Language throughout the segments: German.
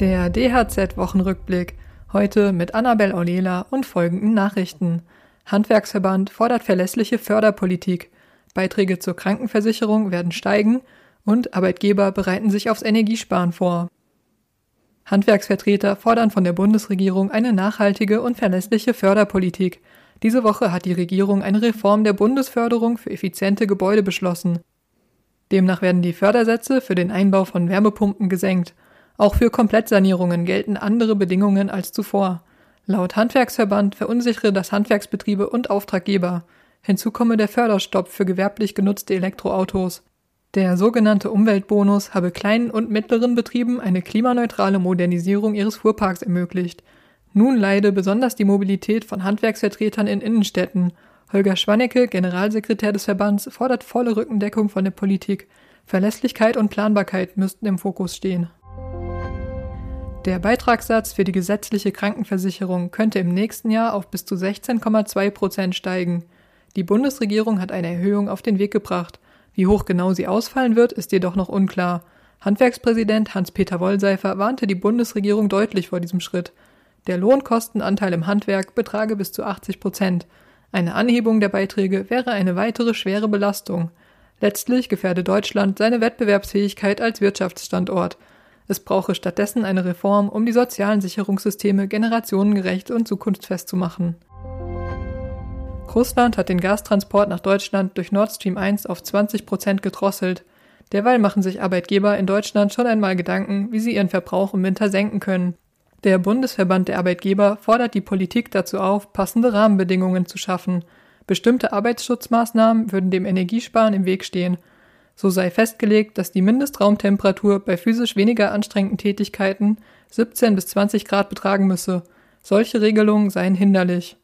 Der DHZ-Wochenrückblick. Heute mit Annabel Aulela und folgenden Nachrichten. Handwerksverband fordert verlässliche Förderpolitik. Beiträge zur Krankenversicherung werden steigen und Arbeitgeber bereiten sich aufs Energiesparen vor. Handwerksvertreter fordern von der Bundesregierung eine nachhaltige und verlässliche Förderpolitik. Diese Woche hat die Regierung eine Reform der Bundesförderung für effiziente Gebäude beschlossen. Demnach werden die Fördersätze für den Einbau von Wärmepumpen gesenkt. Auch für Komplettsanierungen gelten andere Bedingungen als zuvor. Laut Handwerksverband verunsichere das Handwerksbetriebe und Auftraggeber. Hinzu komme der Förderstopp für gewerblich genutzte Elektroautos. Der sogenannte Umweltbonus habe kleinen und mittleren Betrieben eine klimaneutrale Modernisierung ihres Fuhrparks ermöglicht. Nun leide besonders die Mobilität von Handwerksvertretern in Innenstädten. Holger Schwannecke, Generalsekretär des Verbands, fordert volle Rückendeckung von der Politik. Verlässlichkeit und Planbarkeit müssten im Fokus stehen. Der Beitragssatz für die gesetzliche Krankenversicherung könnte im nächsten Jahr auf bis zu 16,2 Prozent steigen. Die Bundesregierung hat eine Erhöhung auf den Weg gebracht. Wie hoch genau sie ausfallen wird, ist jedoch noch unklar. Handwerkspräsident Hans-Peter Wollseifer warnte die Bundesregierung deutlich vor diesem Schritt. Der Lohnkostenanteil im Handwerk betrage bis zu 80 Prozent. Eine Anhebung der Beiträge wäre eine weitere schwere Belastung. Letztlich gefährde Deutschland seine Wettbewerbsfähigkeit als Wirtschaftsstandort. Es brauche stattdessen eine Reform, um die sozialen Sicherungssysteme generationengerecht und zukunftsfest zu machen. Russland hat den Gastransport nach Deutschland durch Nord Stream 1 auf 20 Prozent gedrosselt. Derweil machen sich Arbeitgeber in Deutschland schon einmal Gedanken, wie sie ihren Verbrauch im Winter senken können. Der Bundesverband der Arbeitgeber fordert die Politik dazu auf, passende Rahmenbedingungen zu schaffen. Bestimmte Arbeitsschutzmaßnahmen würden dem Energiesparen im Weg stehen. So sei festgelegt, dass die Mindestraumtemperatur bei physisch weniger anstrengenden Tätigkeiten 17 bis 20 Grad betragen müsse. Solche Regelungen seien hinderlich.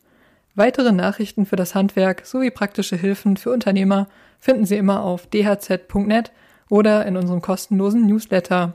Weitere Nachrichten für das Handwerk sowie praktische Hilfen für Unternehmer finden Sie immer auf dhz.net oder in unserem kostenlosen Newsletter.